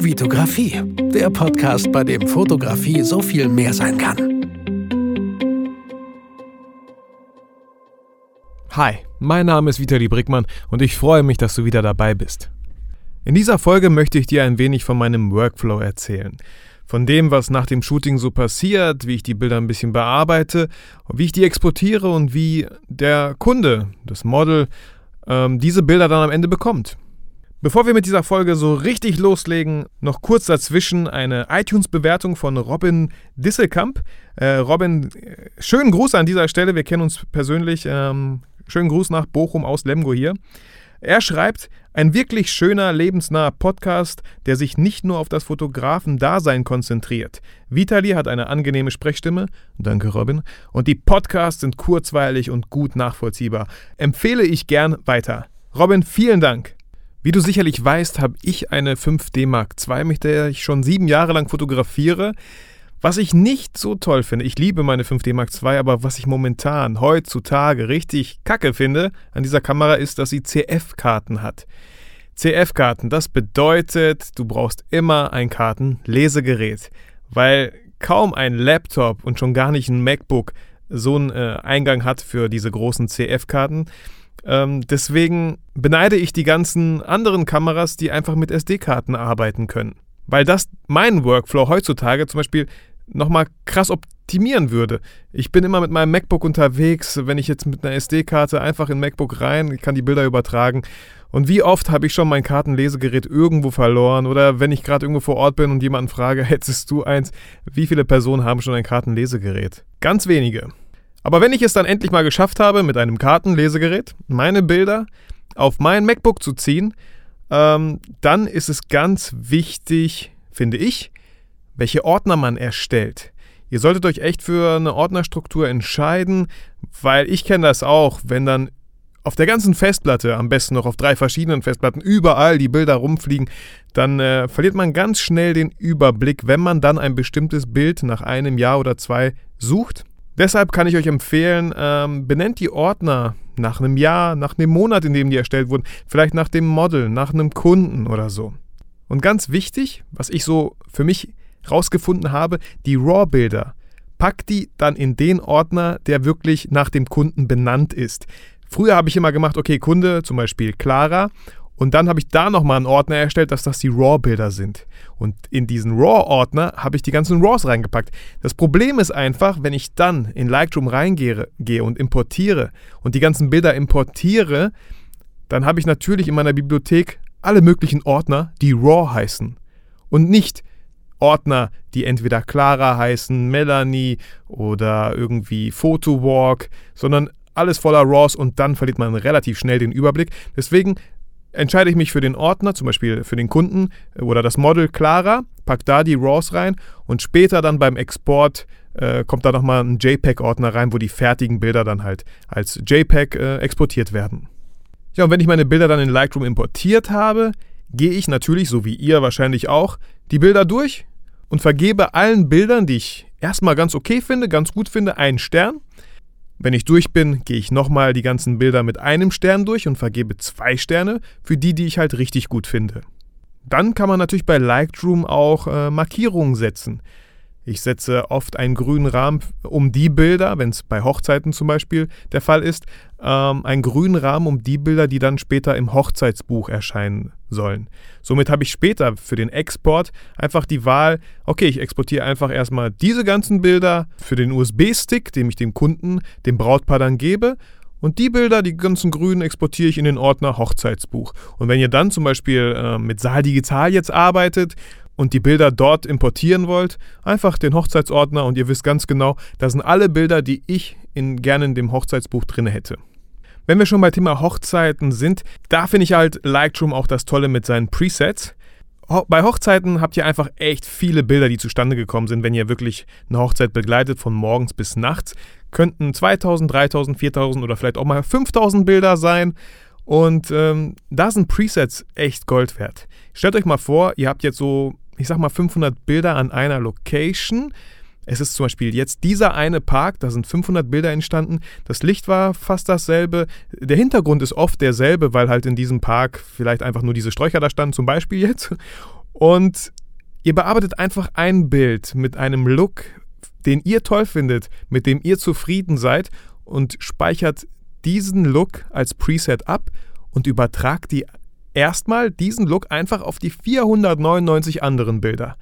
Vitografie, der Podcast, bei dem Fotografie so viel mehr sein kann. Hi, mein Name ist Vitali Brickmann und ich freue mich, dass du wieder dabei bist. In dieser Folge möchte ich dir ein wenig von meinem Workflow erzählen. Von dem, was nach dem Shooting so passiert, wie ich die Bilder ein bisschen bearbeite, wie ich die exportiere und wie der Kunde, das Model, ähm, diese Bilder dann am Ende bekommt. Bevor wir mit dieser Folge so richtig loslegen, noch kurz dazwischen eine iTunes-Bewertung von Robin Disselkamp. Äh, Robin, äh, schönen Gruß an dieser Stelle, wir kennen uns persönlich. Ähm, schönen Gruß nach Bochum aus Lemgo hier. Er schreibt, ein wirklich schöner, lebensnaher Podcast, der sich nicht nur auf das Fotografen-Dasein konzentriert. Vitali hat eine angenehme Sprechstimme, danke Robin, und die Podcasts sind kurzweilig und gut nachvollziehbar. Empfehle ich gern weiter. Robin, vielen Dank. Wie du sicherlich weißt, habe ich eine 5D Mark II, mit der ich schon sieben Jahre lang fotografiere. Was ich nicht so toll finde, ich liebe meine 5D Mark II, aber was ich momentan, heutzutage richtig kacke finde an dieser Kamera ist, dass sie CF-Karten hat. CF-Karten, das bedeutet, du brauchst immer ein Kartenlesegerät, weil kaum ein Laptop und schon gar nicht ein MacBook so einen äh, Eingang hat für diese großen CF-Karten. Ähm, deswegen beneide ich die ganzen anderen Kameras, die einfach mit SD-Karten arbeiten können. Weil das meinen Workflow heutzutage zum Beispiel nochmal krass optimieren würde. Ich bin immer mit meinem MacBook unterwegs, wenn ich jetzt mit einer SD-Karte einfach in MacBook rein, kann die Bilder übertragen. Und wie oft habe ich schon mein Kartenlesegerät irgendwo verloren oder wenn ich gerade irgendwo vor Ort bin und jemanden frage, hättest du eins, wie viele Personen haben schon ein Kartenlesegerät? Ganz wenige. Aber wenn ich es dann endlich mal geschafft habe, mit einem Kartenlesegerät meine Bilder auf mein MacBook zu ziehen, ähm, dann ist es ganz wichtig, finde ich, welche Ordner man erstellt. Ihr solltet euch echt für eine Ordnerstruktur entscheiden, weil ich kenne das auch, wenn dann auf der ganzen Festplatte, am besten noch auf drei verschiedenen Festplatten, überall die Bilder rumfliegen, dann äh, verliert man ganz schnell den Überblick, wenn man dann ein bestimmtes Bild nach einem Jahr oder zwei sucht Deshalb kann ich euch empfehlen, ähm, benennt die Ordner nach einem Jahr, nach einem Monat, in dem die erstellt wurden, vielleicht nach dem Model, nach einem Kunden oder so. Und ganz wichtig, was ich so für mich rausgefunden habe, die RAW-Bilder. Packt die dann in den Ordner, der wirklich nach dem Kunden benannt ist. Früher habe ich immer gemacht, okay, Kunde, zum Beispiel Clara, und dann habe ich da nochmal einen Ordner erstellt, dass das die RAW-Bilder sind. Und in diesen RAW-Ordner habe ich die ganzen RAWs reingepackt. Das Problem ist einfach, wenn ich dann in Lightroom reingehe gehe und importiere und die ganzen Bilder importiere, dann habe ich natürlich in meiner Bibliothek alle möglichen Ordner, die RAW heißen. Und nicht Ordner, die entweder Clara heißen, Melanie oder irgendwie Photowalk, sondern alles voller RAWs und dann verliert man relativ schnell den Überblick. Deswegen entscheide ich mich für den Ordner, zum Beispiel für den Kunden äh, oder das Model Clara, pack da die RAWs rein und später dann beim Export äh, kommt da nochmal ein JPEG-Ordner rein, wo die fertigen Bilder dann halt als JPEG äh, exportiert werden. Ja, und wenn ich meine Bilder dann in Lightroom importiert habe, gehe ich natürlich, so wie ihr wahrscheinlich auch, die Bilder durch und vergebe allen Bildern, die ich erstmal ganz okay finde, ganz gut finde, einen Stern. Wenn ich durch bin, gehe ich nochmal die ganzen Bilder mit einem Stern durch und vergebe zwei Sterne für die, die ich halt richtig gut finde. Dann kann man natürlich bei Lightroom auch äh, Markierungen setzen. Ich setze oft einen grünen Rahmen um die Bilder, wenn es bei Hochzeiten zum Beispiel der Fall ist, ähm, einen grünen Rahmen um die Bilder, die dann später im Hochzeitsbuch erscheinen sollen. Somit habe ich später für den Export einfach die Wahl, okay, ich exportiere einfach erstmal diese ganzen Bilder für den USB-Stick, den ich dem Kunden, dem Brautpaar dann gebe und die Bilder, die ganzen grünen, exportiere ich in den Ordner Hochzeitsbuch. Und wenn ihr dann zum Beispiel äh, mit Saal Digital jetzt arbeitet und die Bilder dort importieren wollt, einfach den Hochzeitsordner und ihr wisst ganz genau, das sind alle Bilder, die ich in, gerne in dem Hochzeitsbuch drin hätte. Wenn wir schon bei Thema Hochzeiten sind, da finde ich halt Lightroom auch das Tolle mit seinen Presets. Bei Hochzeiten habt ihr einfach echt viele Bilder, die zustande gekommen sind, wenn ihr wirklich eine Hochzeit begleitet, von morgens bis nachts. Könnten 2000, 3000, 4000 oder vielleicht auch mal 5000 Bilder sein. Und ähm, da sind Presets echt Gold wert. Stellt euch mal vor, ihr habt jetzt so ich sag mal, 500 Bilder an einer Location. Es ist zum Beispiel jetzt dieser eine Park, da sind 500 Bilder entstanden. Das Licht war fast dasselbe. Der Hintergrund ist oft derselbe, weil halt in diesem Park vielleicht einfach nur diese Sträucher da standen, zum Beispiel jetzt. Und ihr bearbeitet einfach ein Bild mit einem Look, den ihr toll findet, mit dem ihr zufrieden seid und speichert diesen Look als Preset ab und übertragt die erstmal diesen Look einfach auf die 499 anderen Bilder.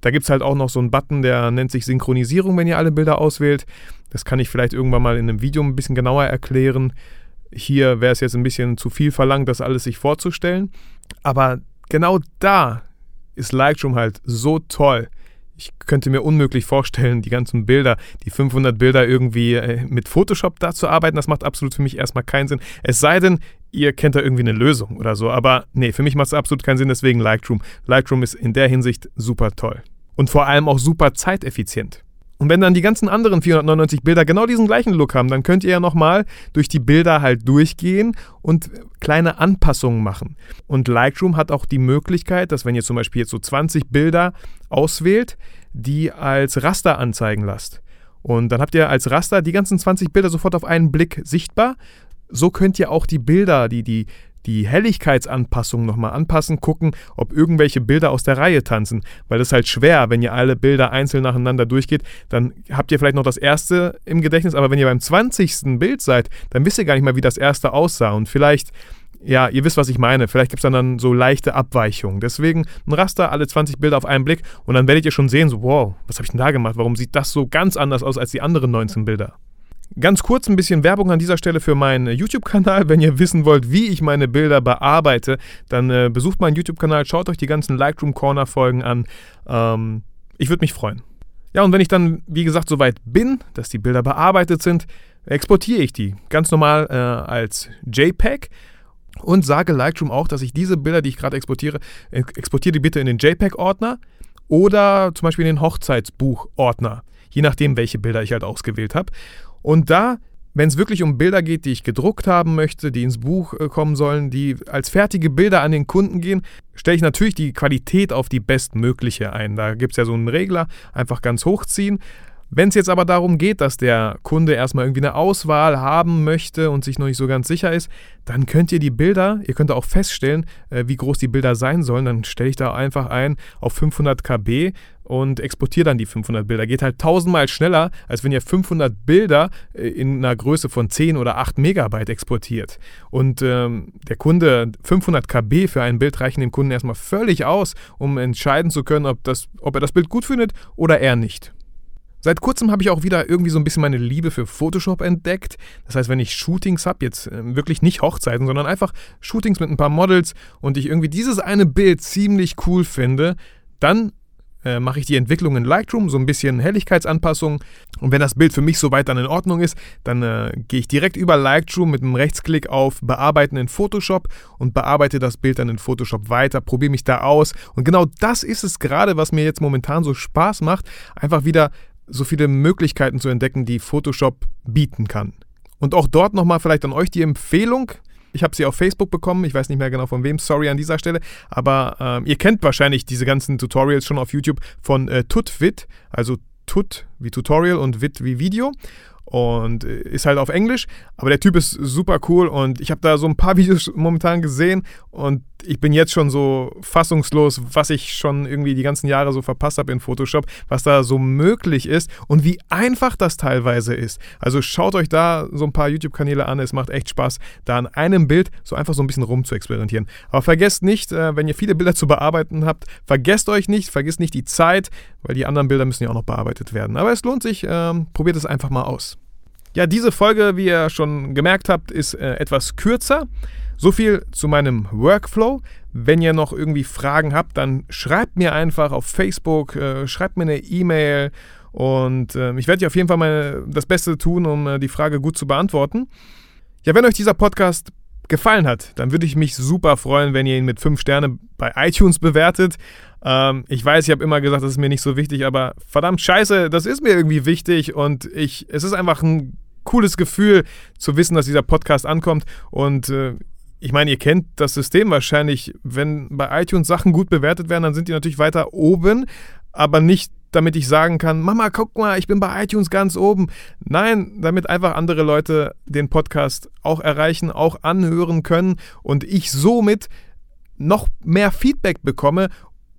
Da gibt es halt auch noch so einen Button, der nennt sich Synchronisierung, wenn ihr alle Bilder auswählt. Das kann ich vielleicht irgendwann mal in einem Video ein bisschen genauer erklären. Hier wäre es jetzt ein bisschen zu viel verlangt, das alles sich vorzustellen. Aber genau da ist Lightroom halt so toll. Ich könnte mir unmöglich vorstellen, die ganzen Bilder, die 500 Bilder irgendwie äh, mit Photoshop da zu arbeiten. Das macht absolut für mich erstmal keinen Sinn. Es sei denn, ihr kennt da irgendwie eine Lösung oder so. Aber nee, für mich macht es absolut keinen Sinn, deswegen Lightroom. Lightroom ist in der Hinsicht super toll. Und vor allem auch super zeiteffizient. Und wenn dann die ganzen anderen 499 Bilder genau diesen gleichen Look haben, dann könnt ihr ja nochmal durch die Bilder halt durchgehen und kleine Anpassungen machen. Und Lightroom hat auch die Möglichkeit, dass wenn ihr zum Beispiel jetzt so 20 Bilder auswählt, die als Raster anzeigen lasst. Und dann habt ihr als Raster die ganzen 20 Bilder sofort auf einen Blick sichtbar. So könnt ihr auch die Bilder, die, die die Helligkeitsanpassung nochmal anpassen, gucken, ob irgendwelche Bilder aus der Reihe tanzen. Weil das ist halt schwer, wenn ihr alle Bilder einzeln nacheinander durchgeht, dann habt ihr vielleicht noch das erste im Gedächtnis, aber wenn ihr beim 20. Bild seid, dann wisst ihr gar nicht mal, wie das erste aussah. Und vielleicht ja, ihr wisst, was ich meine. Vielleicht gibt es dann, dann so leichte Abweichungen. Deswegen ein Raster, alle 20 Bilder auf einen Blick und dann werdet ihr schon sehen, so, wow, was habe ich denn da gemacht? Warum sieht das so ganz anders aus als die anderen 19 Bilder? Ganz kurz ein bisschen Werbung an dieser Stelle für meinen YouTube-Kanal. Wenn ihr wissen wollt, wie ich meine Bilder bearbeite, dann äh, besucht meinen YouTube-Kanal, schaut euch die ganzen Lightroom Corner-Folgen an. Ähm, ich würde mich freuen. Ja, und wenn ich dann, wie gesagt, soweit bin, dass die Bilder bearbeitet sind, exportiere ich die ganz normal äh, als JPEG und sage Lightroom auch, dass ich diese Bilder, die ich gerade exportiere, exportiere die bitte in den JPEG-Ordner oder zum Beispiel in den Hochzeitsbuch-Ordner, je nachdem, welche Bilder ich halt ausgewählt habe. Und da, wenn es wirklich um Bilder geht, die ich gedruckt haben möchte, die ins Buch äh, kommen sollen, die als fertige Bilder an den Kunden gehen, stelle ich natürlich die Qualität auf die bestmögliche ein. Da gibt es ja so einen Regler, einfach ganz hochziehen. Wenn es jetzt aber darum geht, dass der Kunde erstmal irgendwie eine Auswahl haben möchte und sich noch nicht so ganz sicher ist, dann könnt ihr die Bilder, ihr könnt auch feststellen, äh, wie groß die Bilder sein sollen. Dann stelle ich da einfach ein auf 500 KB und exportiere dann die 500 Bilder. Geht halt tausendmal schneller, als wenn ihr 500 Bilder äh, in einer Größe von 10 oder 8 Megabyte exportiert. Und ähm, der Kunde, 500 KB für ein Bild reichen dem Kunden erstmal völlig aus, um entscheiden zu können, ob, das, ob er das Bild gut findet oder eher nicht. Seit kurzem habe ich auch wieder irgendwie so ein bisschen meine Liebe für Photoshop entdeckt. Das heißt, wenn ich Shootings habe, jetzt äh, wirklich nicht Hochzeiten, sondern einfach Shootings mit ein paar Models und ich irgendwie dieses eine Bild ziemlich cool finde, dann äh, mache ich die Entwicklung in Lightroom, so ein bisschen Helligkeitsanpassung. Und wenn das Bild für mich soweit dann in Ordnung ist, dann äh, gehe ich direkt über Lightroom mit einem Rechtsklick auf Bearbeiten in Photoshop und bearbeite das Bild dann in Photoshop weiter, probiere mich da aus. Und genau das ist es gerade, was mir jetzt momentan so Spaß macht, einfach wieder so viele Möglichkeiten zu entdecken, die Photoshop bieten kann. Und auch dort nochmal vielleicht an euch die Empfehlung. Ich habe sie auf Facebook bekommen, ich weiß nicht mehr genau von wem, sorry an dieser Stelle, aber ähm, ihr kennt wahrscheinlich diese ganzen Tutorials schon auf YouTube von äh, Tutvid, also Tut wie Tutorial und Vid wie Video. Und äh, ist halt auf Englisch, aber der Typ ist super cool und ich habe da so ein paar Videos momentan gesehen. Und ich bin jetzt schon so fassungslos, was ich schon irgendwie die ganzen Jahre so verpasst habe in Photoshop, was da so möglich ist und wie einfach das teilweise ist. Also schaut euch da so ein paar YouTube-Kanäle an, es macht echt Spaß, da an einem Bild so einfach so ein bisschen rum zu experimentieren. Aber vergesst nicht, äh, wenn ihr viele Bilder zu bearbeiten habt, vergesst euch nicht, vergesst nicht die Zeit, weil die anderen Bilder müssen ja auch noch bearbeitet werden. Aber es lohnt sich, ähm, probiert es einfach mal aus. Ja, diese Folge, wie ihr schon gemerkt habt, ist äh, etwas kürzer. So viel zu meinem Workflow. Wenn ihr noch irgendwie Fragen habt, dann schreibt mir einfach auf Facebook, äh, schreibt mir eine E-Mail und äh, ich werde auf jeden Fall mal das Beste tun, um äh, die Frage gut zu beantworten. Ja, wenn euch dieser Podcast gefallen hat, dann würde ich mich super freuen, wenn ihr ihn mit 5 Sternen bei iTunes bewertet. Ähm, ich weiß, ich habe immer gesagt, das ist mir nicht so wichtig, aber verdammt scheiße, das ist mir irgendwie wichtig und ich, es ist einfach ein cooles Gefühl zu wissen, dass dieser Podcast ankommt. Und äh, ich meine, ihr kennt das System wahrscheinlich. Wenn bei iTunes Sachen gut bewertet werden, dann sind die natürlich weiter oben, aber nicht damit ich sagen kann, Mama, guck mal, ich bin bei iTunes ganz oben. Nein, damit einfach andere Leute den Podcast auch erreichen, auch anhören können und ich somit noch mehr Feedback bekomme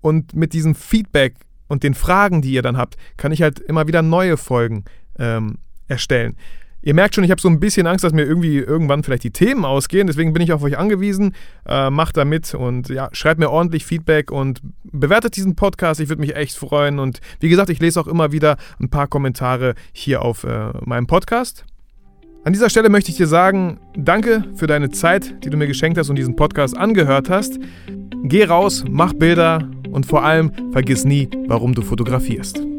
Und mit diesem Feedback und den Fragen, die ihr dann habt, kann ich halt immer wieder neue Folgen ähm, erstellen. Ihr merkt schon, ich habe so ein bisschen Angst, dass mir irgendwie irgendwann vielleicht die Themen ausgehen. Deswegen bin ich auf euch angewiesen. Äh, macht da mit und ja, schreibt mir ordentlich Feedback und bewertet diesen Podcast. Ich würde mich echt freuen. Und wie gesagt, ich lese auch immer wieder ein paar Kommentare hier auf äh, meinem Podcast. An dieser Stelle möchte ich dir sagen, danke für deine Zeit, die du mir geschenkt hast und diesen Podcast angehört hast. Geh raus, mach Bilder und vor allem vergiss nie, warum du fotografierst.